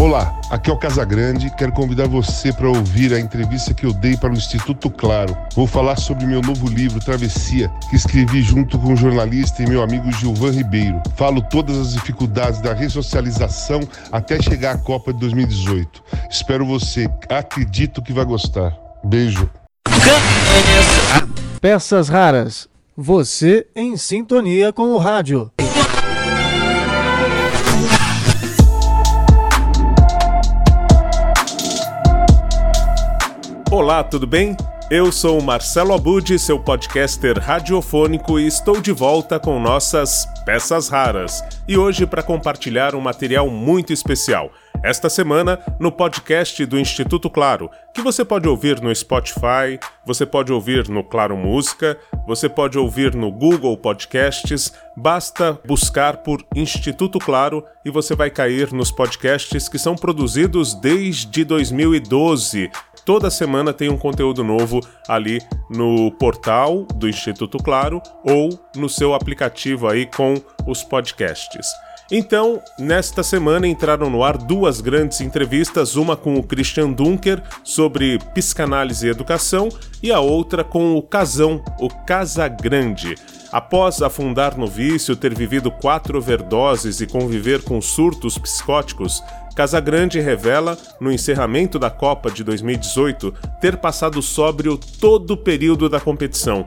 Olá, aqui é o Casagrande. Quero convidar você para ouvir a entrevista que eu dei para o Instituto Claro. Vou falar sobre meu novo livro, Travessia, que escrevi junto com o jornalista e meu amigo Gilvan Ribeiro. Falo todas as dificuldades da ressocialização até chegar à Copa de 2018. Espero você. Acredito que vai gostar. Beijo. Peças raras. Você em sintonia com o rádio. Olá, tudo bem? Eu sou Marcelo Abud, seu podcaster radiofônico, e estou de volta com nossas peças raras. E hoje para compartilhar um material muito especial. Esta semana, no podcast do Instituto Claro, que você pode ouvir no Spotify, você pode ouvir no Claro Música, você pode ouvir no Google Podcasts, basta buscar por Instituto Claro e você vai cair nos podcasts que são produzidos desde 2012 Toda semana tem um conteúdo novo ali no portal do Instituto Claro ou no seu aplicativo aí com os podcasts. Então, nesta semana entraram no ar duas grandes entrevistas, uma com o Christian Dunker sobre psicanálise e educação e a outra com o Casão, o Casa Grande. Após afundar no vício, ter vivido quatro overdoses e conviver com surtos psicóticos, Casagrande revela, no encerramento da Copa de 2018, ter passado sóbrio todo o período da competição.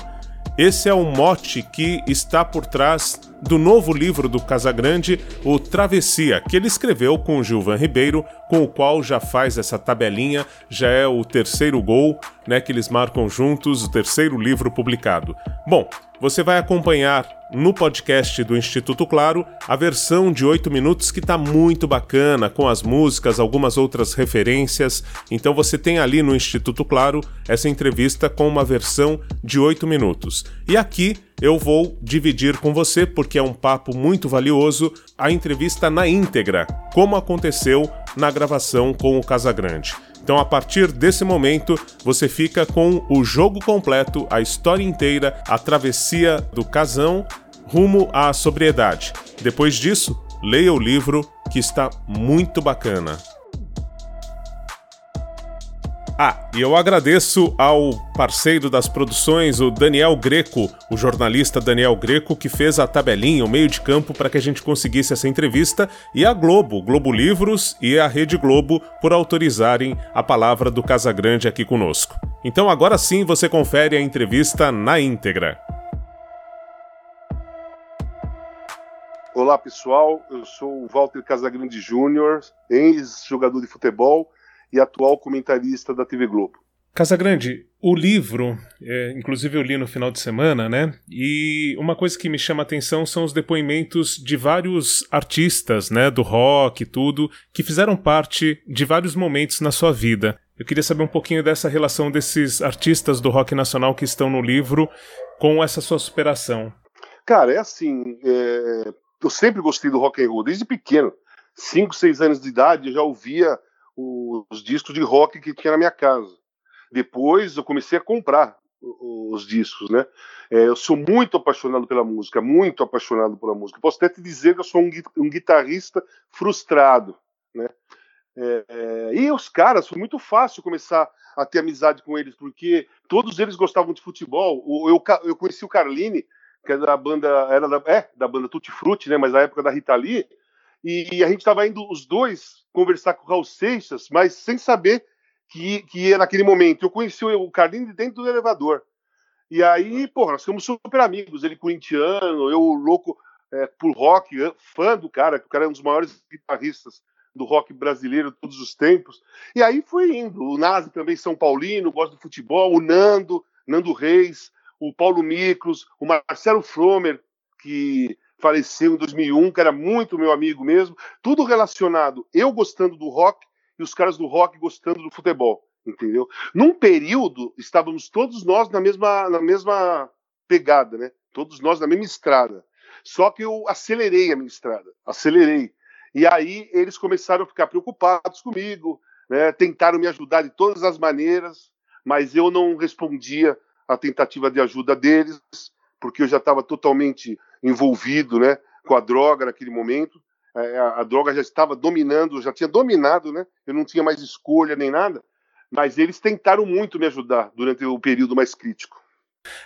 Esse é o mote que está por trás do novo livro do Casagrande, o Travessia, que ele escreveu com o Gilvan Ribeiro, com o qual já faz essa tabelinha, já é o terceiro gol, né, que eles marcam juntos, o terceiro livro publicado. Bom, você vai acompanhar no podcast do Instituto Claro a versão de 8 minutos que está muito bacana, com as músicas, algumas outras referências. Então você tem ali no Instituto Claro essa entrevista com uma versão de 8 minutos. E aqui eu vou dividir com você, porque é um papo muito valioso, a entrevista na íntegra, como aconteceu na gravação com o Casagrande. Então, a partir desse momento, você fica com o jogo completo, a história inteira, a travessia do casão rumo à sobriedade. Depois disso, leia o livro que está muito bacana. Ah, e eu agradeço ao parceiro das produções, o Daniel Greco, o jornalista Daniel Greco, que fez a tabelinha, o meio de campo, para que a gente conseguisse essa entrevista, e a Globo, Globo Livros e a Rede Globo, por autorizarem a palavra do Casagrande aqui conosco. Então agora sim você confere a entrevista na íntegra. Olá pessoal, eu sou o Walter Casagrande Júnior, ex-jogador de futebol e atual comentarista da TV Globo. Casagrande, o livro, é, inclusive eu li no final de semana, né? E uma coisa que me chama a atenção são os depoimentos de vários artistas, né, do rock e tudo, que fizeram parte de vários momentos na sua vida. Eu queria saber um pouquinho dessa relação desses artistas do rock nacional que estão no livro com essa sua superação. Cara, é assim, é... eu sempre gostei do rock and roll desde pequeno. Cinco, seis anos de idade eu já ouvia os discos de rock que tinha na minha casa. Depois eu comecei a comprar os discos, né? É, eu sou muito apaixonado pela música, muito apaixonado pela música. Posso até te dizer que eu sou um, um guitarrista frustrado, né? É, é, e os caras, foi muito fácil começar a ter amizade com eles, porque todos eles gostavam de futebol. Eu, eu conheci o Carline, que é da banda, era da, é, da banda Tutti Frutti, né? Mas na época da Rita Lee, e a gente estava indo os dois conversar com o Raul Seixas, mas sem saber que, que naquele momento. Eu conheci o Carlinhos dentro do elevador. E aí, porra, nós ficamos super amigos. Ele corintiano, eu louco é, por rock, fã do cara, que o cara é um dos maiores guitarristas do rock brasileiro de todos os tempos. E aí foi indo. O Nazi também, São Paulino, gosta de futebol, o Nando, Nando Reis, o Paulo Miklos, o Marcelo Fromer, que faleceu em 2001, que era muito meu amigo mesmo, tudo relacionado, eu gostando do rock e os caras do rock gostando do futebol, entendeu? Num período, estávamos todos nós na mesma, na mesma pegada, né? Todos nós na mesma estrada. Só que eu acelerei a minha estrada, acelerei. E aí eles começaram a ficar preocupados comigo, né? tentaram me ajudar de todas as maneiras, mas eu não respondia à tentativa de ajuda deles, porque eu já estava totalmente envolvido né, com a droga naquele momento. é, a, a, droga já estava dominando, já tinha dominado, né? Eu não tinha mais escolha nem nada. Mas eles tentaram muito me ajudar durante o período mais crítico.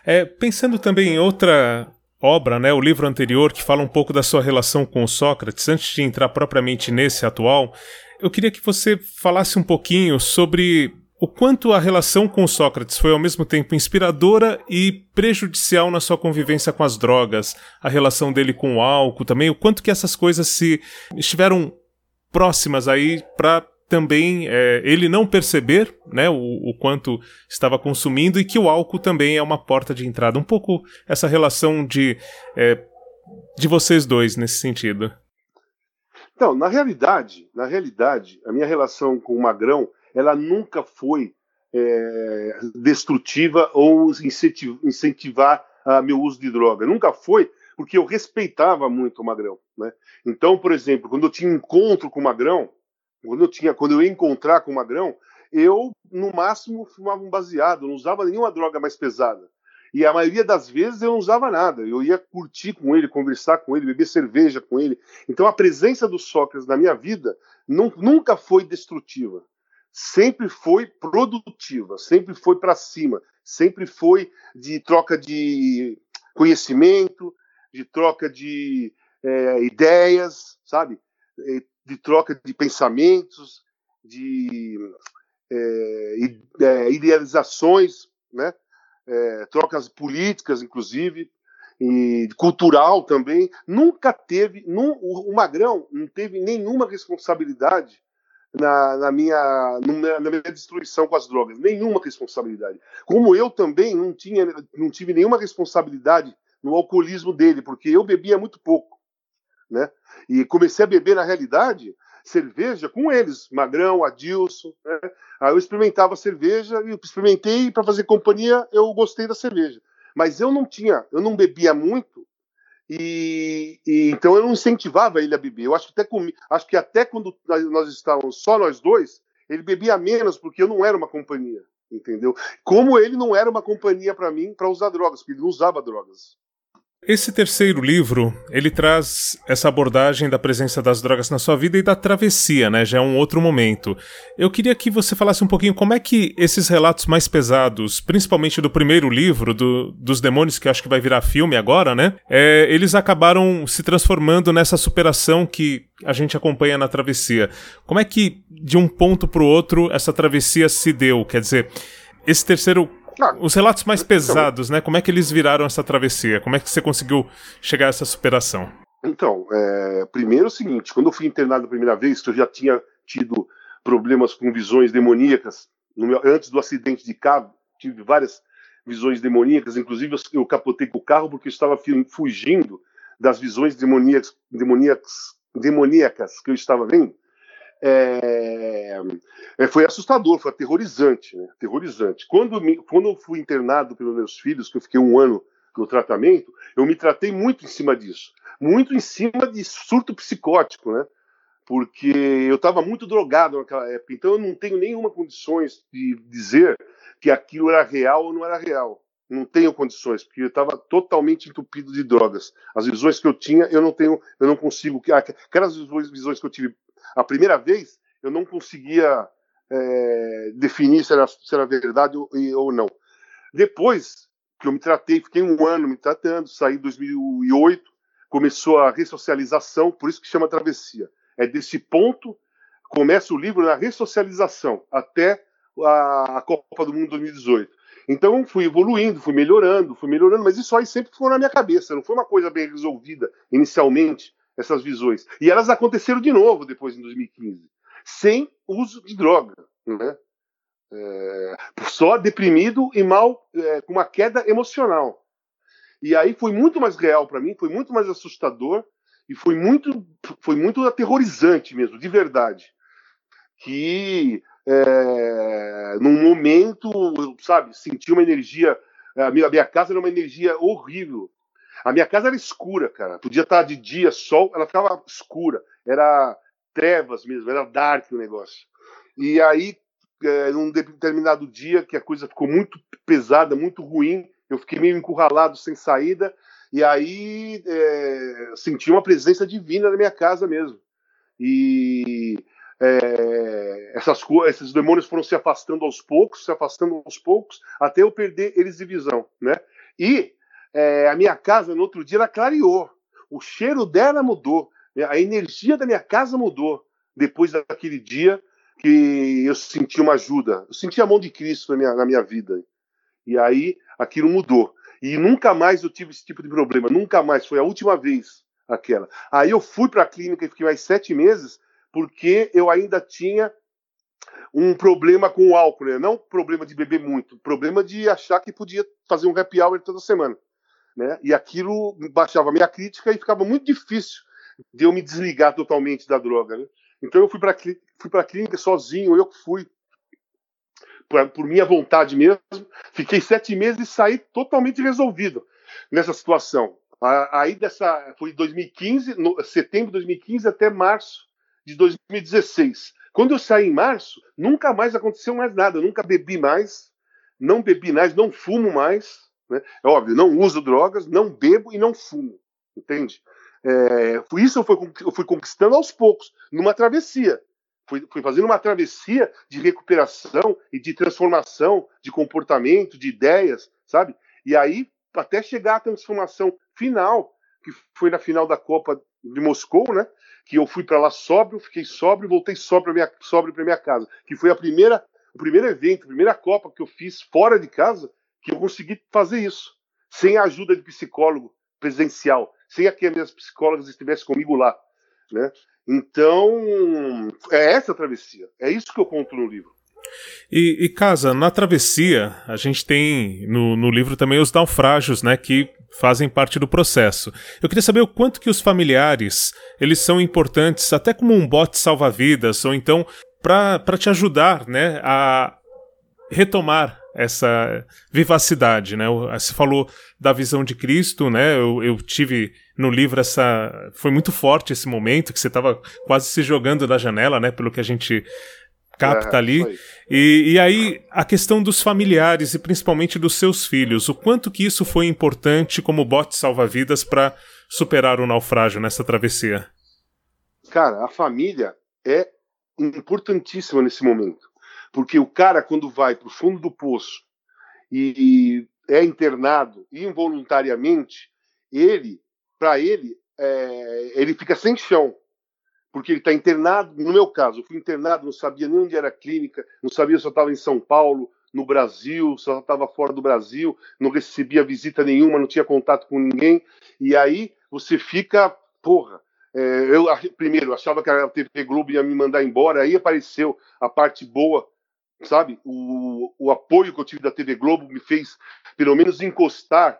É, pensando também em outra obra, né, o livro anterior, que fala um pouco da sua relação com Sócrates, antes de entrar propriamente nesse atual, eu queria que você falasse um pouquinho sobre o quanto a relação com Sócrates foi ao mesmo tempo inspiradora e prejudicial na sua convivência com as drogas, a relação dele com o álcool também, o quanto que essas coisas se estiveram próximas aí para também é, ele não perceber né, o, o, quanto estava consumindo e que o álcool também é uma porta de entrada. Um pouco essa relação de, é, de vocês dois nesse sentido. Então, na realidade, na realidade, a minha relação com o Magrão ela nunca foi é, destrutiva ou incentivar a meu uso de droga. Nunca foi, porque eu respeitava muito o Magrão. Né? Então, por exemplo, quando eu tinha encontro com o Magrão, quando eu, tinha, quando eu ia encontrar com o Magrão, eu, no máximo, fumava um baseado, não usava nenhuma droga mais pesada. E a maioria das vezes eu não usava nada. Eu ia curtir com ele, conversar com ele, beber cerveja com ele. Então a presença do Sócrates na minha vida nunca foi destrutiva sempre foi produtiva, sempre foi para cima, sempre foi de troca de conhecimento, de troca de é, ideias, sabe? De troca de pensamentos, de é, é idealizações, né? É, trocas políticas, inclusive, e cultural também. Nunca teve, num, o Magrão não teve nenhuma responsabilidade na, na, minha, na minha destruição com as drogas. Nenhuma responsabilidade. Como eu também não, tinha, não tive nenhuma responsabilidade no alcoolismo dele, porque eu bebia muito pouco. Né? E comecei a beber, na realidade, cerveja com eles, Magrão, Adilson. Né? Aí eu experimentava cerveja, e experimentei para fazer companhia, eu gostei da cerveja. Mas eu não tinha, eu não bebia muito e, e, então eu não incentivava ele a beber. Eu acho que, até com, acho que até quando nós estávamos só nós dois, ele bebia menos porque eu não era uma companhia, entendeu? Como ele não era uma companhia para mim para usar drogas, porque ele não usava drogas. Esse terceiro livro, ele traz essa abordagem da presença das drogas na sua vida e da travessia, né? Já é um outro momento. Eu queria que você falasse um pouquinho como é que esses relatos mais pesados, principalmente do primeiro livro, do, dos demônios, que acho que vai virar filme agora, né? É, eles acabaram se transformando nessa superação que a gente acompanha na travessia. Como é que, de um ponto para o outro, essa travessia se deu? Quer dizer, esse terceiro Os relatos mais então, pesados, né? Como é que eles viraram essa travessia? Como é que você conseguiu chegar a essa superação? Então, é, primeiro é o seguinte: quando eu fui internado a primeira vez, que eu já tinha tido problemas com visões demoníacas, meu, antes do acidente de carro, tive várias visões demoníacas, inclusive eu, eu capotei com o carro porque eu estava fugindo das visões demoníacas, demoníacas, demoníacas que eu estava vendo. É, é, foi assustador, foi aterrorizante, né? aterrorizante. Quando, me, quando eu fui internado pelos meus filhos, que eu fiquei um ano no tratamento, eu me tratei muito em cima disso, muito em cima de surto psicótico, né? Porque eu estava muito drogado naquela época, então eu não tenho nenhuma condições de dizer que aquilo era real ou não era real. Não tenho condições, porque eu estava totalmente entupido de drogas. As visões que eu tinha, eu não tenho, eu não consigo. Aquelas visões que eu tive a primeira vez, eu não conseguia é, definir se era, se era verdade ou, ou, não. Depois que eu me tratei, fiquei um ano me tratando, saí em 2008, começou a ressocialização, por isso que chama travessia. É desse ponto começa o livro na ressocialização até a, a Copa do Mundo 2018. Então fui evoluindo, fui melhorando, fui melhorando, mas isso aí sempre foi na minha cabeça, não foi uma coisa bem resolvida inicialmente essas visões. E elas aconteceram de novo depois, em 2015, sem uso de droga. Né? É, só deprimido e mal, é, com uma queda emocional. E aí foi muito mais real para mim, foi muito mais assustador e foi muito, foi muito aterrorizante mesmo, de verdade. Que é, num momento, sabe, senti uma energia. A minha, a minha casa era uma energia horrível. A minha casa era escura, cara. Podia estar de dia, sol, ela ficava escura. Era trevas mesmo, era dark o negócio. E aí, é, num determinado dia, que a coisa ficou muito pesada, muito ruim, eu fiquei meio encurralado, sem saída, E aí é, senti uma presença divina na minha casa mesmo. E é, essas esses demônios foram se afastando aos poucos, se afastando aos poucos, até eu perder eles de visão, né? E é, a minha casa no outro dia ela clareou, o cheiro dela mudou, a energia da minha casa mudou depois daquele dia que eu senti uma ajuda, eu senti a mão de Cristo na minha, na minha vida. E aí aquilo mudou. E nunca mais eu tive esse tipo de problema, nunca mais, foi a última vez aquela. Aí eu fui para a clínica e fiquei mais sete meses, porque eu ainda tinha um problema com o álcool, né? não problema de beber muito, problema de achar que podia fazer um happy hour toda semana. Né? E aquilo baixava a minha crítica e ficava muito difícil de eu me desligar totalmente da droga. Né? Então eu fui para fui a clínica sozinho, eu fui por, por, minha vontade mesmo. Fiquei sete meses e saí totalmente resolvido nessa situação. Aí dessa foi 2015, no, setembro de 2015 até março de 2016. Quando eu saí em março, nunca mais aconteceu mais nada. Nunca bebi mais, não bebi mais, não fumo mais. Né? É óbvio, não uso drogas, não bebo e não fumo. Entende? É, isso eu fui, eu fui conquistando aos poucos, numa travessia. Fui, fui, fazendo uma travessia de recuperação e de transformação de comportamento, de ideias, sabe? E aí, até chegar à transformação final, que foi na final da Copa de Moscou, né? Que eu fui para lá sóbrio, fiquei sóbrio, voltei sóbrio para minha, minha casa, que foi a primeira, o primeiro evento, a primeira Copa que eu fiz fora de casa, que eu consegui fazer isso, sem a ajuda de psicólogo presencial, sem que as minhas psicólogas estivessem comigo lá, né? Então, é essa a travessia. É isso que eu conto no livro. E, e Casa, na travessia, a gente tem no, no livro também os naufrágios, né, que fazem parte do processo. Eu queria saber o quanto que os familiares, eles são importantes, até como um bote salva-vidas, ou então para te ajudar, né, a retomar essa vivacidade, né? Você falou da visão de Cristo, né? Eu, eu, tive no livro essa, foi muito forte esse momento que você estava quase se jogando da janela, né? Pelo que a gente capta é, ali. E, e aí a questão dos familiares e principalmente dos seus filhos, o quanto que isso foi importante como bote salva-vidas para superar o naufrágio nessa travessia? Cara, a família é importantíssima nesse momento. Porque o cara, quando vai para o fundo do poço e é internado involuntariamente, ele, para ele, é, ele fica sem chão. Porque ele está internado, no meu caso, eu fui internado, não sabia nem onde era a clínica, não sabia se eu estava em São Paulo, no Brasil, se eu estava fora do Brasil, não recebia visita nenhuma, não tinha contato com ninguém. E aí você fica, porra, é, eu primeiro achava que a TV Globo ia me mandar embora, aí apareceu a parte boa sabe? O, o apoio que eu tive da TV Globo me fez, pelo menos, encostar,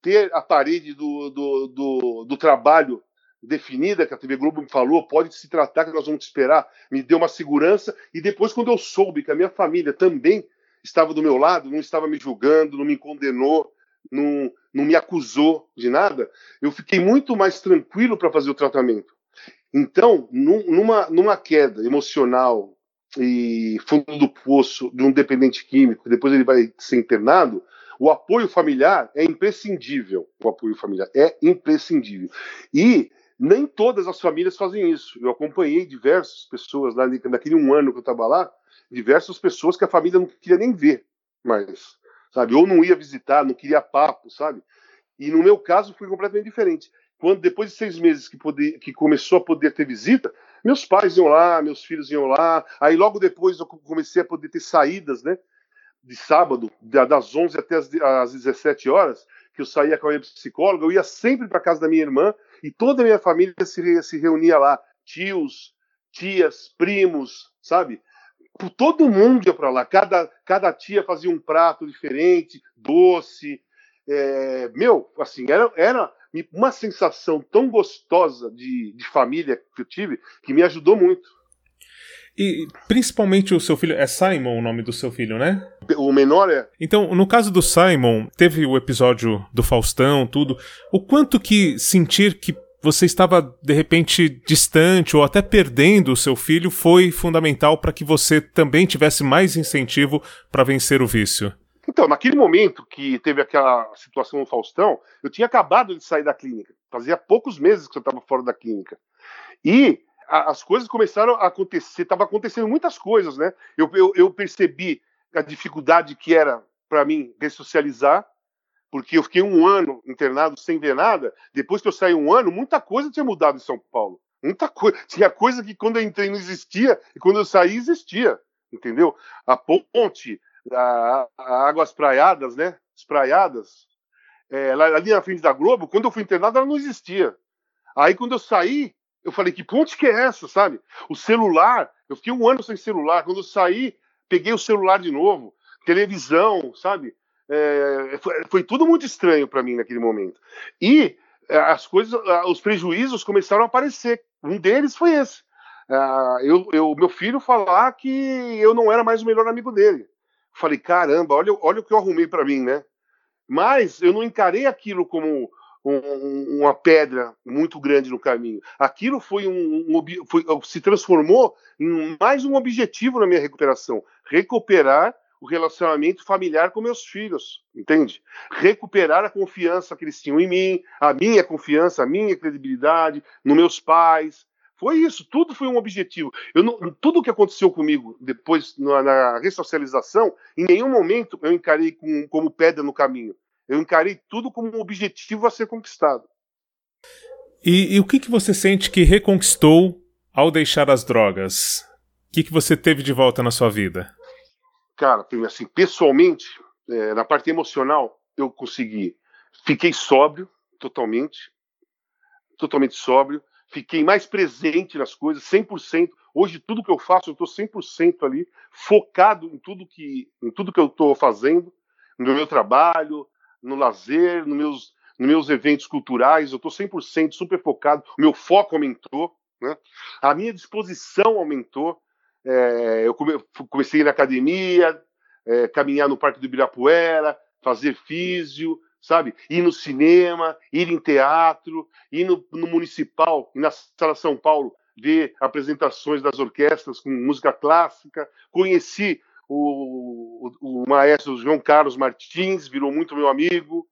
ter a parede do, do, do, do trabalho definida que a TV Globo me falou, pode se tratar que nós vamos te esperar, me deu uma segurança. E depois, quando eu soube que a minha família também estava do meu lado, não estava me julgando, não me condenou, não, não me acusou de nada, eu fiquei muito mais tranquilo para fazer o tratamento. Então, num, numa, numa queda emocional, e fundo do poço de um dependente químico, depois ele vai ser internado, o apoio familiar é imprescindível. O apoio familiar é imprescindível. E nem todas as famílias fazem isso. Eu acompanhei diversas pessoas lá naquele um ano que eu estava lá, diversas pessoas que a família não queria nem ver, mas sabe, ou não ia visitar, não queria papo, sabe? E no meu caso foi completamente diferente. Quando depois de seis meses que, poder, que começou a poder ter visita, meus pais iam lá, meus filhos iam lá. Aí logo depois eu comecei a poder ter saídas, né? De sábado, das 11 até as 17 horas, que eu saía com a minha psicóloga. Eu ia sempre para casa da minha irmã e toda a minha família se, se reunia lá. Tios, tias, primos, sabe? Todo mundo ia para lá. Cada, cada tia fazia um prato diferente, doce. É, meu, assim, era, era uma sensação tão gostosa de, de família que eu tive que me ajudou muito. E principalmente o seu filho. É Simon o nome do seu filho, né? O menor é. Então, no caso do Simon, teve o episódio do Faustão, tudo. O quanto que sentir que você estava de repente distante ou até perdendo o seu filho foi fundamental para que você também tivesse mais incentivo para vencer o vício? Então, naquele momento que teve aquela situação no Faustão, eu tinha acabado de sair da clínica. Fazia poucos meses que eu estava fora da clínica. E a, as coisas começaram a acontecer, estava acontecendo muitas coisas, né? Eu, eu, eu percebi a dificuldade que era para mim ressocializar, porque eu fiquei um ano internado sem ver nada. Depois que eu saí um ano, muita coisa tinha mudado em São Paulo. Muita coisa. Tinha coisa que quando eu entrei não existia e quando eu saí existia. Entendeu? A ponte, a, a Águas Praiadas, né? Espraiadas, é, ali na frente da Globo, quando eu fui internado, ela não existia. Aí quando eu saí, eu falei, que ponte que é essa, sabe? O celular, eu fiquei um ano sem celular. Quando eu saí, peguei o celular de novo, televisão, sabe? É, foi, foi, tudo muito estranho para mim naquele momento. E é, as coisas, os prejuízos começaram a aparecer. Um deles foi esse. Uh, eu, eu, meu filho falar que eu não era mais o melhor amigo dele. Falei, caramba, olha, olha o que eu arrumei para mim, né? Mas eu não encarei aquilo como um, uma pedra muito grande no caminho. Aquilo foi um, um foi, se transformou em mais um objetivo na minha recuperação: recuperar o relacionamento familiar com meus filhos, entende? Recuperar a confiança que eles tinham em mim, a minha confiança, a minha credibilidade, nos meus pais. Foi isso, tudo foi um objetivo. Eu não, tudo o que aconteceu comigo depois na, na ressocialização, em nenhum momento eu encarei com, como pedra no caminho. Eu encarei tudo como um objetivo a ser conquistado. E, e o que, que você sente que reconquistou ao deixar as drogas? O que, que você teve de volta na sua vida? cara, assim, pessoalmente, é, na parte emocional, eu consegui. Fiquei sóbrio, totalmente, totalmente sóbrio. Fiquei mais presente nas coisas, 100%. Hoje, tudo que eu faço, eu estou 100% ali, focado em tudo que, em tudo que eu estou fazendo, no meu trabalho, no lazer, nos meus, nos meus eventos culturais. Eu estou 100% super focado. O meu foco aumentou, né? a minha disposição aumentou. É, eu come, comecei na academia, é, caminhar no Parque do Ibirapuera, fazer físio, sabe? Ir no cinema, ir em teatro, ir no, no Municipal, na Sala São Paulo, ver apresentações das orquestras com música clássica. Conheci o, o, o maestro João Carlos Martins, virou muito meu amigo.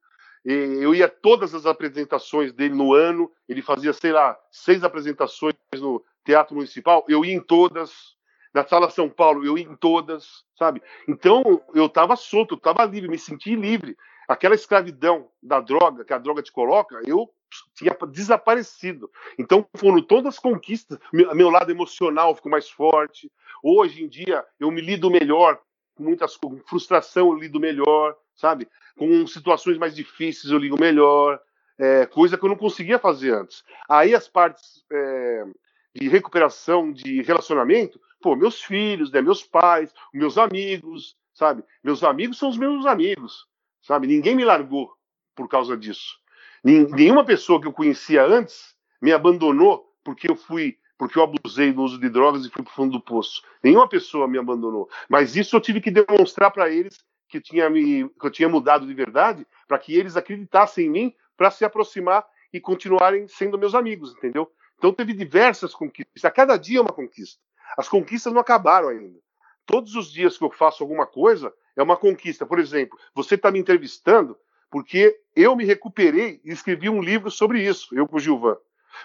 Eu ia todas as apresentações dele no ano, ele fazia, sei lá, seis apresentações no Teatro Municipal, eu ia em todas, na Sala São Paulo, eu ia em todas, sabe? Então eu estava solto, eu estava livre, me senti livre. Aquela escravidão da droga, que a droga te coloca, eu tinha desaparecido. Então foram todas as conquistas. Meu, lado emocional ficou mais forte. Hoje em dia eu me lido melhor com muitas com frustração eu lido melhor, sabe? Com situações mais difíceis eu lido melhor, é, coisa que eu não conseguia fazer antes. Aí as partes é, de recuperação de relacionamento pô, meus filhos, né, meus pais, meus amigos, sabe? Meus amigos são os meus amigos, sabe? Ninguém me largou por causa disso. Nenhuma pessoa que eu conhecia antes me abandonou porque eu fui, porque eu abusei do uso de drogas e fui para o fundo do poço. Nenhuma pessoa me abandonou. Mas isso eu tive que demonstrar para eles que eu tinha me, que eu tinha mudado de verdade, para que eles acreditassem em mim, para se aproximar e continuarem sendo meus amigos, entendeu? Então teve diversas conquistas. A cada dia é uma conquista. As conquistas não acabaram ainda. Todos os dias que eu faço alguma coisa é uma conquista. Por exemplo, você está me entrevistando porque eu me recuperei e escrevi um livro sobre isso, eu com o Gilvan.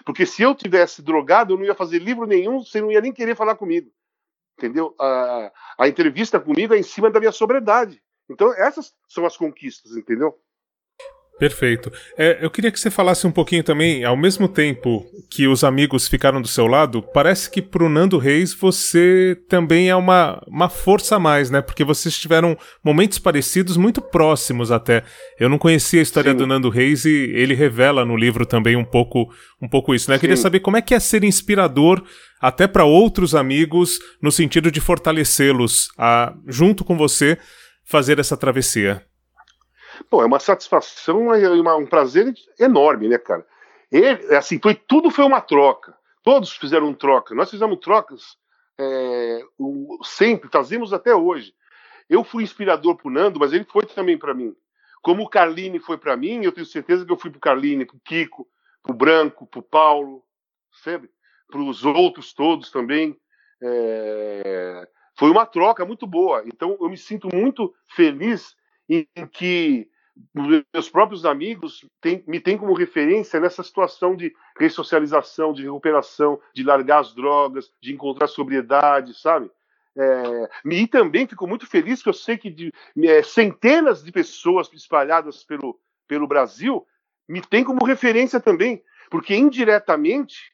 Porque se eu tivesse drogado, eu não ia fazer livro nenhum, você não ia nem querer falar comigo. Entendeu? A, a entrevista comigo é em cima da minha sobriedade. Então, essas são as conquistas, entendeu? Perfeito. É, eu queria que você falasse um pouquinho também, ao mesmo tempo que os amigos ficaram do seu lado, parece que pro Nando Reis você também é uma, uma força a mais, né? Porque vocês tiveram momentos parecidos, muito próximos até. Eu não conhecia a história Sim. do Nando Reis e ele revela no livro também um pouco, um pouco isso, né? Eu queria saber como é que é ser inspirador até para outros amigos, no sentido de fortalecê-los a, junto com você, fazer essa travessia. Pô, é uma satisfação, uma, um prazer enorme, né, cara? Ele, assim, foi, tudo foi uma troca. Todos fizeram troca. Nós fizemos trocas é, o, sempre, fazemos até hoje. Eu fui inspirador pro Nando, mas ele foi também para mim. Como o Carline foi para mim, eu tenho certeza que eu fui pro Carline, pro Kiko, pro Branco, pro Paulo, sabe? Para os outros todos também. É, foi uma troca muito boa. Então eu me sinto muito feliz em, que meus próprios amigos me têm como referência nessa situação de ressocialização, de recuperação, de largar as drogas, de encontrar sobriedade, sabe? É, e também fico muito feliz que eu sei que de, é, centenas de pessoas espalhadas pelo, pelo Brasil me têm como referência também, porque indiretamente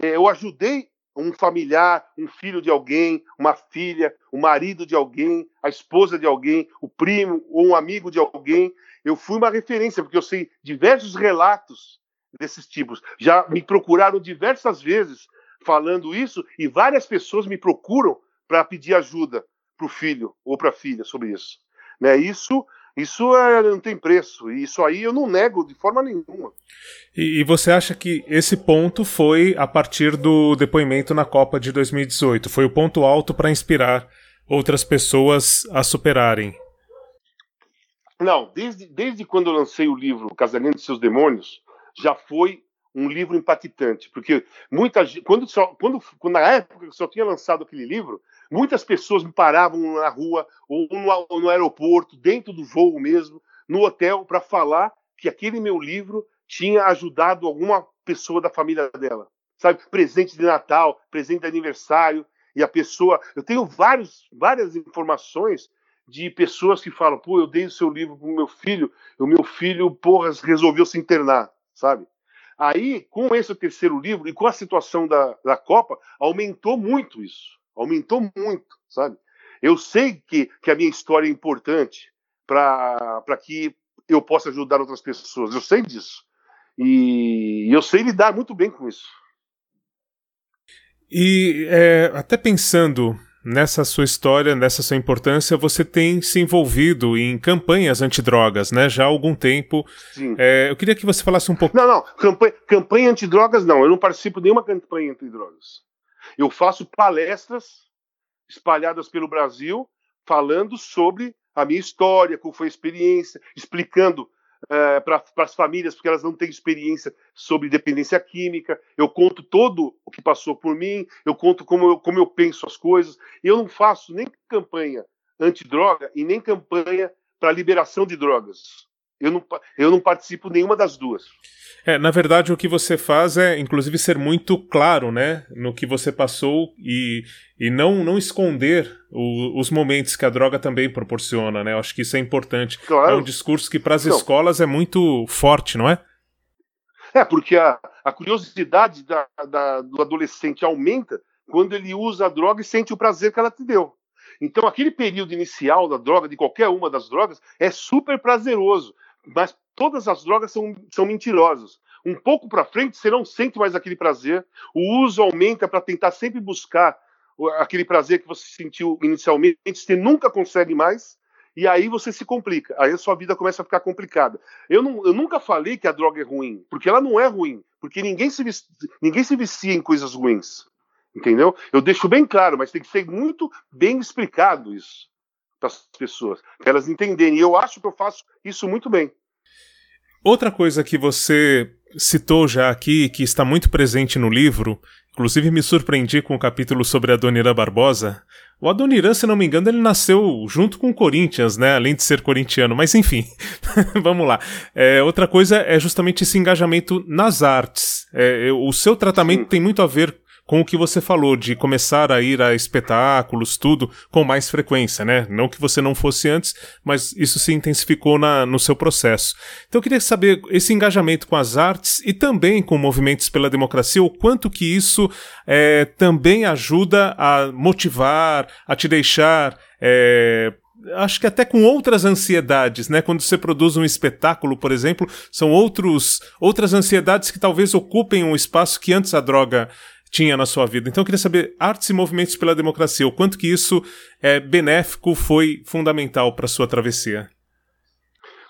é, eu ajudei um familiar, um filho de alguém, uma filha, o marido de alguém, a esposa de alguém, o primo ou um amigo de alguém. Eu fui uma referência, porque eu sei diversos relatos desses tipos. Já me procuraram diversas vezes falando isso, e várias pessoas me procuram para pedir ajuda para o filho ou para a filha sobre isso. Né? Isso isso é, não tem preço. E isso aí eu não nego de forma nenhuma. E, e, você acha que esse ponto foi a partir do depoimento na Copa de 2018? Foi o ponto alto para inspirar outras pessoas a superarem? Não, desde, desde quando eu lancei o livro Casamento de Seus Demônios, já foi um livro impactante, porque muita quando só quando, quando na época que só tinha lançado aquele livro, muitas pessoas me paravam na rua ou no, ou no aeroporto, dentro do voo mesmo, no hotel para falar que aquele meu livro tinha ajudado alguma pessoa da família dela, sabe? Presente de Natal, presente de aniversário, e a pessoa, eu tenho vários, várias informações de pessoas que falam, pô, eu dei o seu livro pro meu filho, o meu filho, porra, resolveu se internar, sabe? Aí, com esse terceiro livro e com a situação da, da Copa, aumentou muito isso. Aumentou muito, sabe? Eu sei que, que a minha história é importante para que eu possa ajudar outras pessoas. Eu sei disso. E eu sei lidar muito bem com isso. E é, até pensando nessa sua história, nessa sua importância, você tem se envolvido em campanhas antidrogas, né? Já há algum tempo. Sim. É, eu queria que você falasse um pouco. Não, não, campanha, campanha antidrogas não. Eu não participo de nenhuma campanha antidrogas. Eu faço palestras espalhadas pelo Brasil falando sobre a minha história, qual foi a experiência, explicando é, para as famílias, porque elas não têm experiência sobre dependência química. Eu conto todo o que passou por mim, eu conto como eu, como eu penso as coisas. Eu não faço nem campanha antidroga e nem campanha para liberação de drogas. Eu não, eu não participo nenhuma das duas. É, na verdade, o que você faz é, inclusive, ser muito claro, né, no que você passou e, e não, não esconder o, os momentos que a droga também proporciona, né? Eu acho que isso é importante. Claro. É um discurso que para as escolas é muito forte, não é? É, porque a, a curiosidade da, da, do adolescente aumenta quando ele usa a droga e sente o prazer que ela te deu. Então, aquele período inicial da droga, de qualquer uma das drogas, é super prazeroso mas todas as drogas são, são mentirosas. Um pouco para frente, você não sente mais aquele prazer, o uso aumenta para tentar sempre buscar aquele prazer que você sentiu inicialmente, você nunca consegue mais, e aí você se complica, aí a sua vida começa a ficar complicada. Eu, não, eu nunca falei que a droga é ruim, porque ela não é ruim, porque ninguém se, ninguém se vicia em coisas ruins, entendeu? Eu deixo bem claro, mas tem que ser muito bem explicado isso para as pessoas, para elas entenderem. E eu acho que eu faço isso muito bem. Outra coisa que você citou já aqui, que está muito presente no livro, inclusive me surpreendi com o capítulo sobre Adoniran Barbosa. O Adoniran, se não me engano, ele nasceu junto com o Corinthians, né? Além de ser corintiano, mas enfim, vamos lá. É, outra coisa é justamente esse engajamento nas artes. É, o seu tratamento Sim. tem muito a ver com o que você falou de começar a ir a espetáculos, tudo, com mais frequência, né? Não que você não fosse antes, mas isso se intensificou na, no seu processo. Então eu queria saber esse engajamento com as artes e também com movimentos pela democracia, o quanto que isso é, também ajuda a motivar, a te deixar é, acho que até com outras ansiedades, né? Quando você produz um espetáculo, por exemplo, são outros outras ansiedades que talvez ocupem um espaço que antes a droga tinha na sua vida. Então eu queria saber, artes e movimentos pela democracia, o quanto que isso é benéfico, foi fundamental para sua travessia.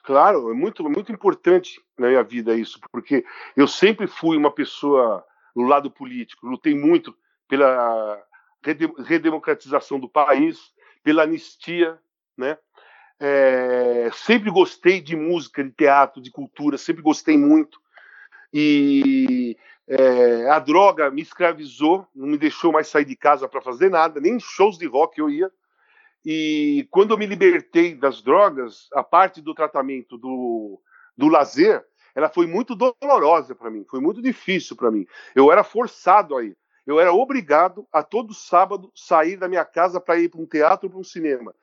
Claro, é muito, muito importante na minha vida isso, porque eu sempre fui uma pessoa no lado político, lutei muito pela redemocratização do país, pela anistia, né? É, sempre gostei de música, de teatro, de cultura, sempre gostei muito. E é, a droga me escravizou, não me deixou mais sair de casa para fazer nada, nem shows de rock eu ia. E quando eu me libertei das drogas, a parte do tratamento do, do lazer, ela foi muito dolorosa para mim, foi muito difícil para mim. Eu era forçado a ir. Eu era obrigado a todo sábado sair da minha casa para ir para um teatro para um cinema.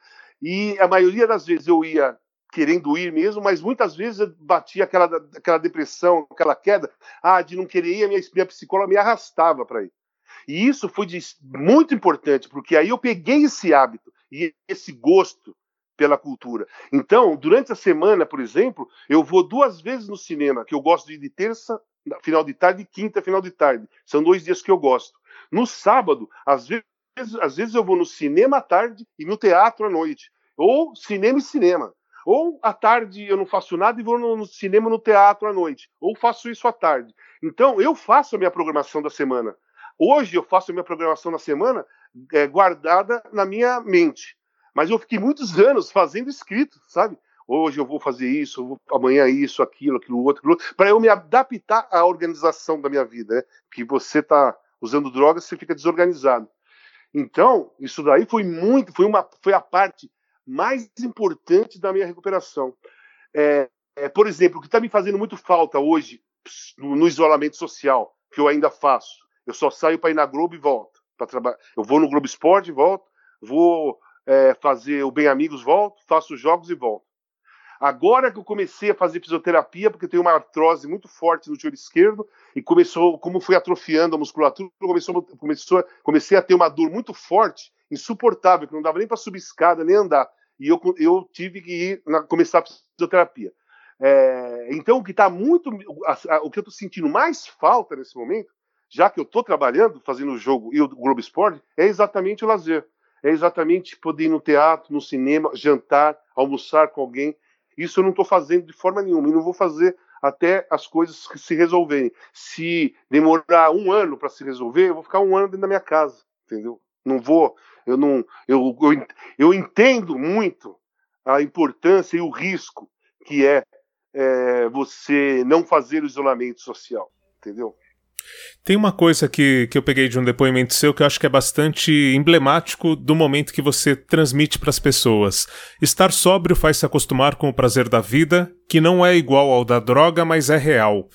E a maioria das vezes eu ia querendo ir mesmo, mas muitas vezes eu batia aquela, aquela depressão, aquela queda, ah, de não querer ir, a minha, minha psicóloga me arrastava para ir. E isso foi de, muito importante, porque aí eu peguei esse hábito e esse gosto pela cultura. Então, durante a semana, por exemplo, eu vou duas vezes no cinema, que eu gosto de ir de terça, final de tarde, e quinta, final de tarde. São dois dias que eu gosto. No sábado, às vezes, às vezes eu vou no cinema à tarde e no teatro à noite. Ou cinema e cinema. Ou à tarde eu não faço nada e vou no, cinema no teatro à noite. Ou faço isso à tarde. Então, eu faço a minha programação da semana. Hoje eu faço a minha programação da semana é, guardada na minha mente. Mas eu fiquei muitos anos fazendo escrito, sabe? Hoje eu vou fazer isso, vou, amanhã isso, aquilo, aquilo outro, aquilo outro para eu me adaptar à organização da minha vida. Né? Que você está usando drogas, você fica desorganizado. Então, isso daí foi muito, foi uma, foi a parte mais importante da minha recuperação. É, é, por exemplo, o que está me fazendo muito falta hoje no, no, isolamento social, que eu ainda faço. Eu só saio para ir na Globo e volto. Eu vou no Globo Esporte e volto, vou é, fazer o Bem Amigos, volto, faço jogos e volto. Agora que eu comecei a fazer fisioterapia, porque eu tenho uma artrose muito forte no joelho esquerdo, e começou, como foi atrofiando a musculatura, começou, começou, comecei a ter uma dor muito forte, insuportável, que não dava nem para subir escada, nem andar e eu, eu tive que ir na, começar a fisioterapia. É, então, o que está muito. O que eu estou sentindo mais falta nesse momento, já que eu estou trabalhando, fazendo o jogo e o Globo Esporte, é exatamente o lazer. É exatamente poder ir no teatro, no cinema, jantar, almoçar com alguém. Isso eu não estou fazendo de forma nenhuma e não vou fazer até as coisas se resolverem. Se demorar um ano para se resolver, eu vou ficar um ano dentro da minha casa, entendeu? Não vou, eu não, eu, eu, eu entendo muito a importância e o risco que é, é você não fazer o isolamento social, entendeu? Tem uma coisa que, que eu peguei de um depoimento seu que eu acho que é bastante emblemático do momento que você transmite para as pessoas. Estar sóbrio faz se acostumar com o prazer da vida, que não é igual ao da droga, mas é real.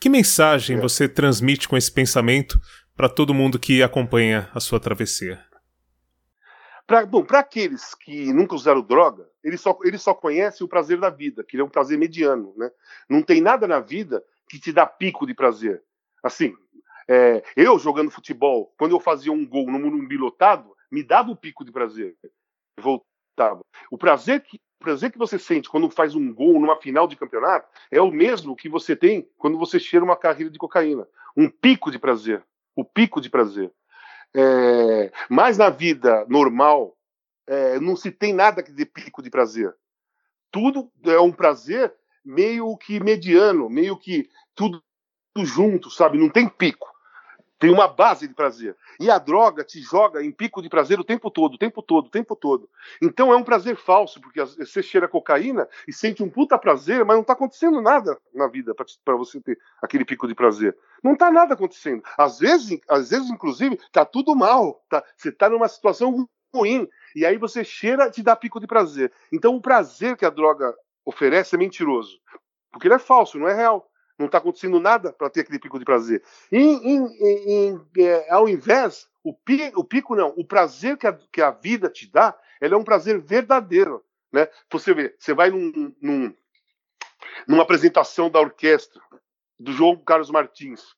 Que mensagem é. você transmite com esse pensamento para todo mundo que acompanha a sua travessia? Pra, bom, para aqueles que nunca usaram droga, eles só, eles só conhecem o prazer da vida, que é um prazer mediano. Né? Não tem nada na vida que te dá pico de prazer. Assim, é, eu jogando futebol, quando eu fazia um gol no Morumbi lotado, me dava o pico de prazer. Voltava. O prazer que o prazer que você sente quando faz um gol numa final de campeonato é o mesmo que você tem quando você cheira uma carreira de cocaína. Um pico de prazer o pico de prazer. É, mas na vida normal, é, não se tem nada que dê pico de prazer. Tudo é um prazer meio que mediano, meio que tudo, tudo junto, sabe? Não tem pico tem uma base de prazer. E a droga te joga em pico de prazer o tempo todo, o tempo todo, o tempo todo. Então é um prazer falso, porque você cheira cocaína e sente um puta prazer, mas não está acontecendo nada na vida para você ter aquele pico de prazer. Não está nada acontecendo. Às vezes, às vezes inclusive, está tudo mal. Tá? Você está numa situação ruim. E aí você cheira e te dá pico de prazer. Então o prazer que a droga oferece é mentiroso. Porque ele é falso, não é real não está acontecendo nada para ter aquele pico de prazer. E, em, em, é, ao invés, o pico, o pico não, o prazer que a, que a vida te dá, ele é um prazer verdadeiro. Né? Você vê, você vai num, num, numa apresentação da orquestra do João Carlos Martins,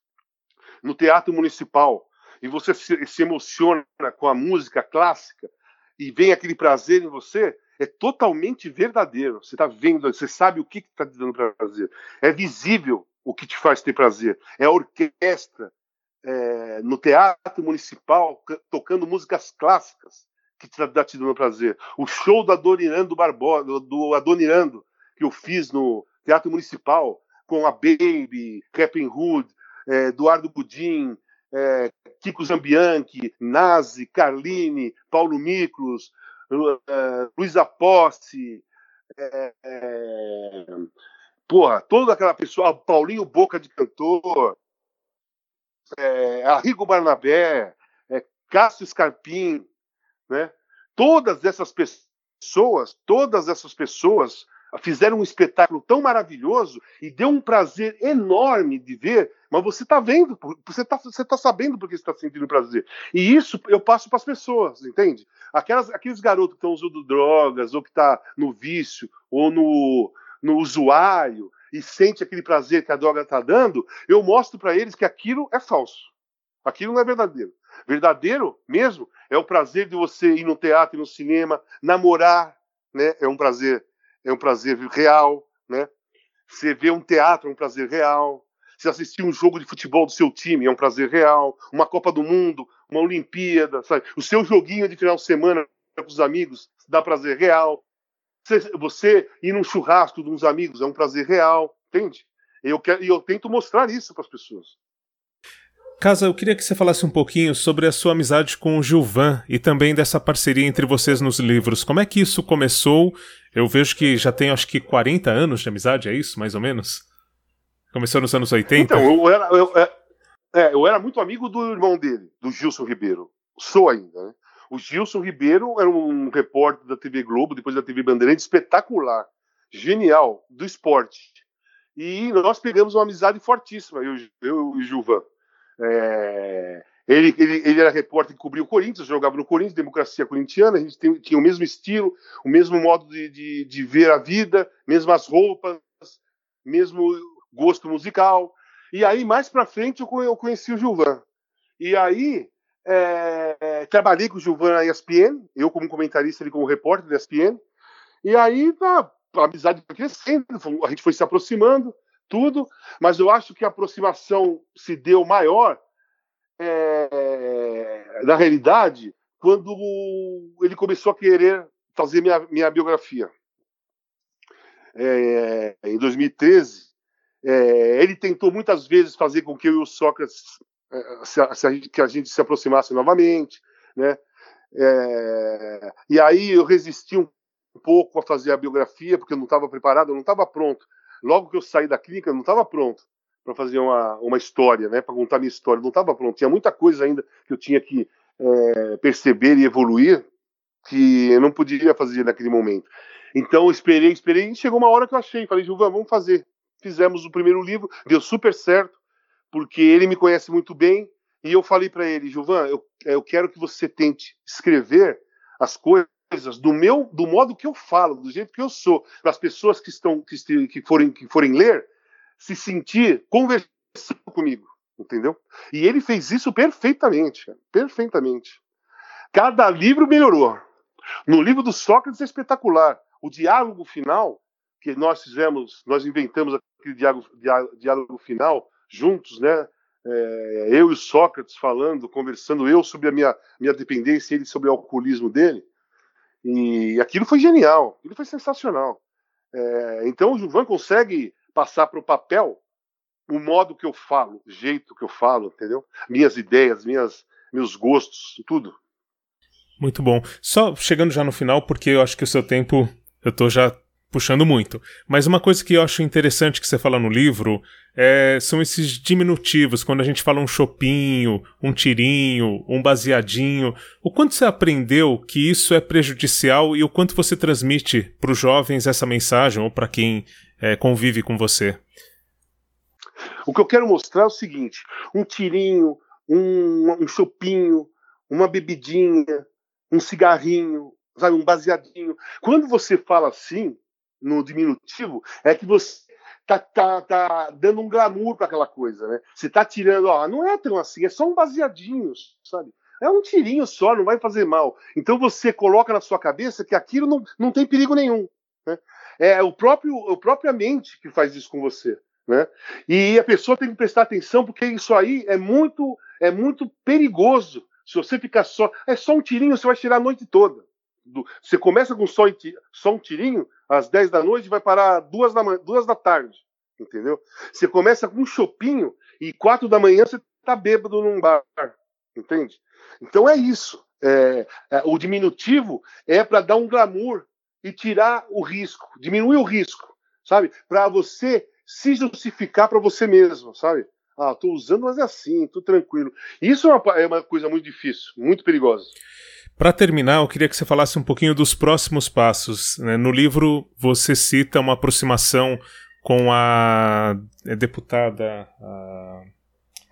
no Teatro Municipal, e você se, se emociona com a música clássica, e vem aquele prazer em você, é totalmente verdadeiro. Você está vendo, você sabe o que está te dando prazer. É visível o que te faz ter prazer. É a orquestra é, no teatro municipal tocando músicas clássicas que está tá te dando prazer. O show do Adonirando Barbosa, do Adonirando, que eu fiz no teatro municipal com a Baby, Captain Hood, é, Eduardo Budim, é, Kiko Zambianchi, Nazi, Carline, Paulo Miklos, uh, Luiz Posse, é, é, porra, toda aquela pessoa, Paulinho Boca de Cantor, é, Arrigo Barnabé, é, Cássio Scarpim, né? todas essas pessoas, todas essas pessoas fizeram um espetáculo tão maravilhoso e deu um prazer enorme de ver, mas você está vendo, você está você tá sabendo porque está sentindo prazer. E isso eu passo para as pessoas, entende? Aquelas, aqueles garotos que estão usando drogas, ou que está no vício, ou no, no usuário, e sente aquele prazer que a droga está dando, eu mostro para eles que aquilo é falso. Aquilo não é verdadeiro. Verdadeiro mesmo é o prazer de você ir no teatro e no cinema, namorar, né? É um prazer é um prazer real, né? Você vê um teatro é um prazer real. Você assistir um jogo de futebol do seu time é um prazer real. Uma Copa do Mundo, uma Olimpíada, sabe? O seu joguinho de final de semana com os amigos dá prazer real. Você, você ir num churrasco de uns amigos é um prazer real, entende? E eu, quero, eu tento mostrar isso para as pessoas. Casa, eu queria que você falasse um pouquinho sobre a sua amizade com o Gilvan e também dessa parceria entre vocês nos livros. Como é que isso começou? Eu vejo que já tem acho que 40 anos de amizade, é isso, mais ou menos? Começou nos anos 80? Então, eu era, eu, é, é, eu era muito amigo do irmão dele, do Gilson Ribeiro. Sou ainda, né? O Gilson Ribeiro era um repórter da TV Globo, depois da TV Bandeirante, espetacular, genial, do esporte. E nós pegamos uma amizade fortíssima, eu, eu e o Gilvan. É, ele, ele, ele, era repórter que cobria o Corinthians, jogava no Corinthians, democracia corintiana, a gente tem, tinha o mesmo estilo, o mesmo modo de, de, de, ver a vida, mesmas roupas, mesmo gosto musical. E aí, mais para frente, eu, conheci o Gilvan. E aí, é, trabalhei com o Gilvan na ESPN, eu como comentarista, ele como repórter da ESPN. E aí, a, a amizade foi crescendo, a gente foi se aproximando tudo, mas eu acho que a aproximação se deu maior é, na realidade quando ele começou a querer fazer minha, minha biografia. É, em 2013, é, ele tentou muitas vezes fazer com que eu e o Sócrates é, se, se a gente, que a gente se aproximasse novamente, né? É, e aí eu resisti um pouco a fazer a biografia porque eu não estava preparado, eu não estava pronto logo que eu saí da clínica, eu não estava pronto para fazer uma, uma história, né, para contar minha história, não estava pronto. Tinha muita coisa ainda que eu tinha que é, perceber e evoluir que eu não podia fazer naquele momento. Então eu esperei, esperei, e chegou uma hora que eu achei, falei, Gilvan, vamos fazer. Fizemos o primeiro livro, deu super certo, porque ele me conhece muito bem, e eu falei para ele, Gilvan, eu, eu quero que você tente escrever as coisas do meu, do modo que eu falo, do jeito que eu sou, para as pessoas que estão que, que forem que forem ler se sentir conversando comigo, entendeu? E ele fez isso perfeitamente, perfeitamente. Cada livro melhorou. No livro do Sócrates é espetacular. O diálogo final que nós fizemos, nós inventamos aquele diálogo, diálogo final juntos, né? É, eu e Sócrates falando, conversando, eu sobre a minha, minha dependência, ele sobre o alcoolismo dele. E aquilo foi genial, aquilo foi sensacional. É, então o Gilvan consegue passar para o papel o modo que eu falo, o jeito que eu falo, entendeu? Minhas ideias, minhas, meus gostos, tudo. Muito bom. Só chegando já no final, porque eu acho que o seu tempo eu tô já puxando muito. Mas uma coisa que eu acho interessante que você fala no livro é, são esses diminutivos, quando a gente fala um chopinho, um tirinho, um baseadinho. O quanto você aprendeu que isso é prejudicial e o quanto você transmite para os jovens essa mensagem ou para quem é, convive com você? O que eu quero mostrar é o seguinte: um tirinho, um, um chopinho, uma bebidinha, um cigarrinho, sabe, um baseadinho. Quando você fala assim, no diminutivo, é que você tá, tá, tá dando um glamour para aquela coisa, né? Você tá tirando, ó, não é tão assim, é só um baseadinho, sabe? É um tirinho só, não vai fazer mal. Então você coloca na sua cabeça que aquilo não, não tem perigo nenhum. Né? É o próprio, a própria mente que faz isso com você. Né? E a pessoa tem que prestar atenção porque isso aí é muito, é muito perigoso. Se você ficar só, é só um tirinho, você vai tirar a noite toda. Você começa com só, só um tirinho, às 10 da noite, vai parar duas da, duas da tarde. Entendeu? Você começa com um chopinho e quatro da manhã você tá bêbado num bar. Entende? Então é isso. É, é, o diminutivo é para dar um glamour e tirar o risco, diminuir o risco, sabe? Para você se justificar para você mesmo, sabe? Ah, tô usando, mas é assim, tô tranquilo. Isso é uma, é uma coisa muito difícil, muito perigosa. Para terminar, eu queria que você falasse um pouquinho dos próximos passos. Né? No livro, você cita uma aproximação com a é, deputada. A...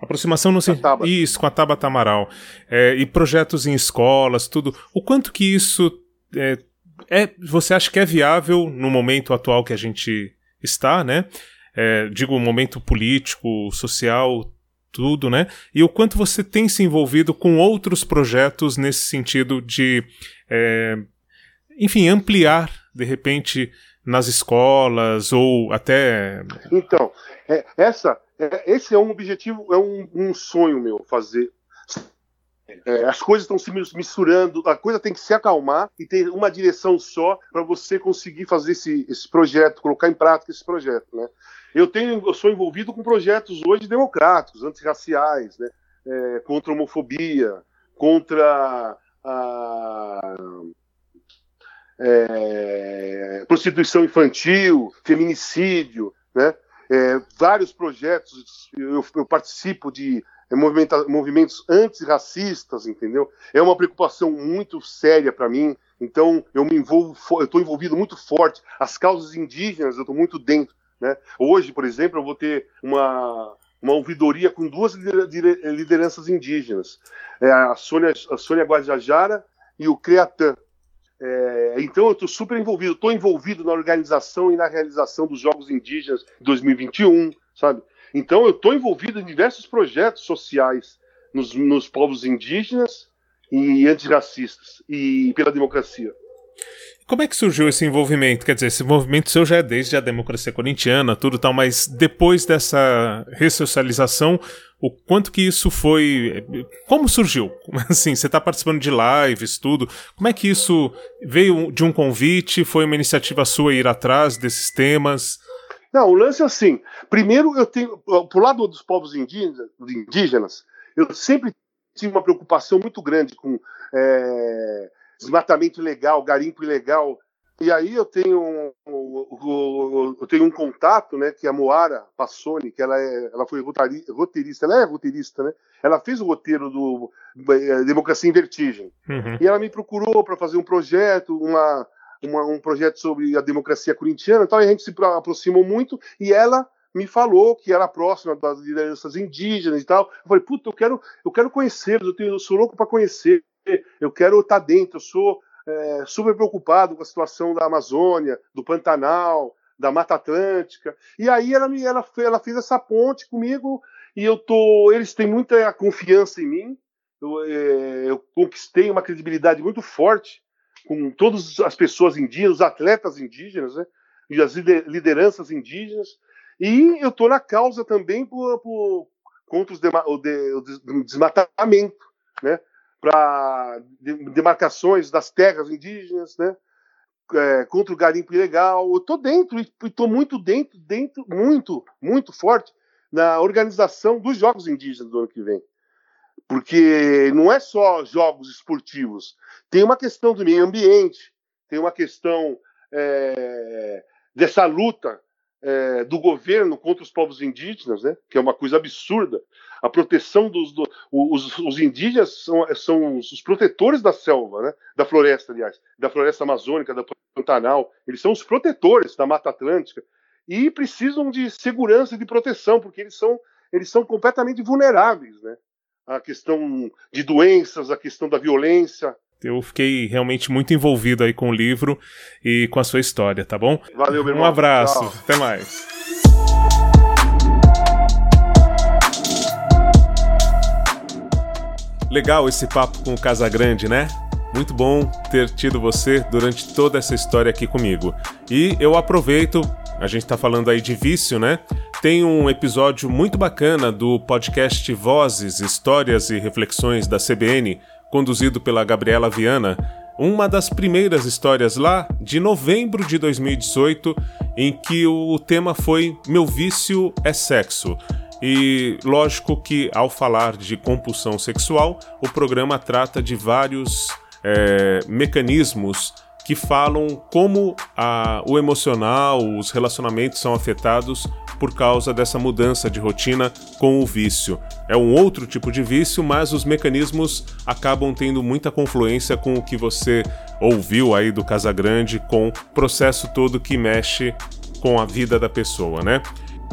Aproximação no sentido. Isso, com a Tabata Amaral. É, e projetos em escolas, tudo. O quanto que isso é, é, você acha que é viável no momento atual que a gente está, né? É, digo, momento político, social, tudo, né? E o quanto você tem se envolvido com outros projetos nesse sentido de, é, enfim, ampliar, de repente, nas escolas ou até. Então, é, essa, é, esse é um objetivo, é um, um sonho meu fazer. É, as coisas estão se misturando, a coisa tem que se acalmar e ter uma direção só para você conseguir fazer esse, esse projeto, colocar em prática esse projeto, né? Eu tenho, eu sou envolvido com projetos hoje democráticos, antirraciais, né? É, contra a homofobia, contra a é, prostituição infantil, feminicídio, né? É, vários projetos, eu, eu participo de é, movimentos antirracistas, entendeu? É uma preocupação muito séria para mim. Então eu me envolvo, eu estou envolvido muito forte. As causas indígenas, eu estou muito dentro. Né? Hoje, por exemplo, eu vou ter uma, uma ouvidoria com duas lideranças indígenas, é a Sônia, a Sônia Guajajara e o Creatã. É, então eu estou super envolvido, estou envolvido na organização e na realização dos Jogos Indígenas 2021, sabe? Então eu estou envolvido em diversos projetos sociais nos, nos povos indígenas e antirracistas e pela democracia. Como é que surgiu esse envolvimento? Quer dizer, esse movimento seu já é desde a democracia corintiana, tudo tal, mas depois dessa ressocialização, o quanto que isso foi. Como surgiu? Assim, você está participando de lives, tudo. Como é que isso veio de um convite? Foi uma iniciativa sua ir atrás desses temas? Não, o lance é assim. Primeiro, eu tenho. Pro lado dos povos indígenas, indígenas eu sempre tive uma preocupação muito grande com. É desmatamento ilegal, garimpo ilegal. E aí eu tenho, eu tenho um contato, né, que é a Moara Passoni, que ela, é, ela foi roteirista, ela é roteirista, né? Ela fez o roteiro do é, Democracia em Vertigem. Uhum. E ela me procurou para fazer um projeto, uma, uma, um projeto sobre a democracia corintiana, então a gente se aproximou muito e ela me falou que era próxima das lideranças indígenas e tal. Eu falei, puta, eu quero, eu quero conhecê-los, eu, tenho, eu sou louco para conhecer eu quero estar dentro, eu sou é, super preocupado com a situação da Amazônia, do Pantanal, da Mata Atlântica. E aí ela, me, ela, ela fez essa ponte comigo e eu tô, eles têm muita confiança em mim. Eu, é, eu conquistei uma credibilidade muito forte com todas as pessoas indígenas, os atletas indígenas, né? E as lideranças indígenas. E eu estou na causa também por, por contra o, de, o desmatamento, né? Para demarcações das terras indígenas, né? É, contra o garimpo ilegal. Eu estou dentro e estou muito dentro, dentro, muito, muito forte na organização dos Jogos Indígenas do ano que vem. Porque não é só jogos esportivos, tem uma questão do meio ambiente, tem uma questão é, dessa luta é, do governo contra os povos indígenas, né, que é uma coisa absurda. A proteção dos do, os, os, indígenas são, são os protetores da selva, né, da floresta, aliás, da floresta amazônica, da Pantanal. Eles são os protetores da Mata Atlântica e precisam de segurança e de proteção, porque eles são, eles são completamente vulneráveis, né? A questão de doenças, a questão da violência, eu fiquei realmente muito envolvido aí com o livro e com a sua história, tá bom? Valeu, meu irmão. Um abraço, Tchau. até mais. Legal esse papo com o Casagrande, né? Muito bom ter tido você durante toda essa história aqui comigo. E eu aproveito, a gente tá falando aí de vício, né? Tem um episódio muito bacana do podcast Vozes, Histórias e Reflexões da CBN, conduzido pela Gabriela Viana, uma das primeiras histórias lá de novembro de 2018, em que o tema foi Meu vício é sexo. E lógico que ao falar de compulsão sexual, o programa trata de vários é, mecanismos que falam como a, o emocional, os relacionamentos são afetados por causa dessa mudança de rotina com o vício. É um outro tipo de vício, mas os mecanismos acabam tendo muita confluência com o que você ouviu aí do Casagrande, com o processo todo que mexe com a vida da pessoa, né?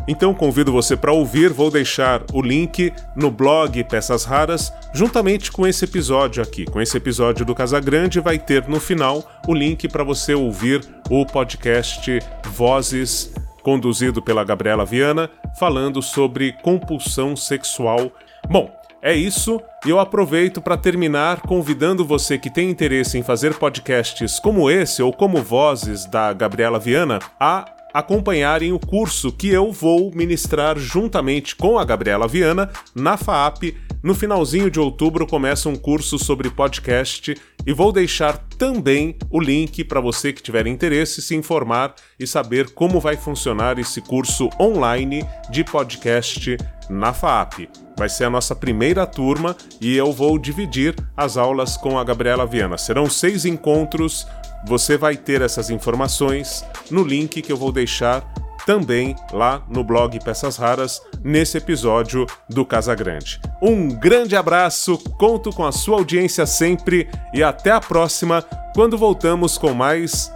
Então convido você para ouvir, vou deixar o link no blog Peças Raras, juntamente com esse episódio aqui. Com esse episódio do Casagrande, vai ter no final o link para você ouvir o podcast Vozes, conduzido pela Gabriela Viana, falando sobre compulsão sexual. Bom, é isso, e eu aproveito para terminar convidando você que tem interesse em fazer podcasts como esse ou como Vozes da Gabriela Viana a acompanharem o curso que eu vou ministrar juntamente com a Gabriela Viana na FAAP. No finalzinho de outubro começa um curso sobre podcast e vou deixar também o link para você que tiver interesse se informar e saber como vai funcionar esse curso online de podcast na FAAP. Vai ser a nossa primeira turma e eu vou dividir as aulas com a Gabriela Viana. Serão seis encontros você vai ter essas informações no link que eu vou deixar também lá no blog Peças Raras nesse episódio do Casa Grande. Um grande abraço, conto com a sua audiência sempre e até a próxima quando voltamos com mais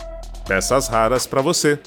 peças raras para você.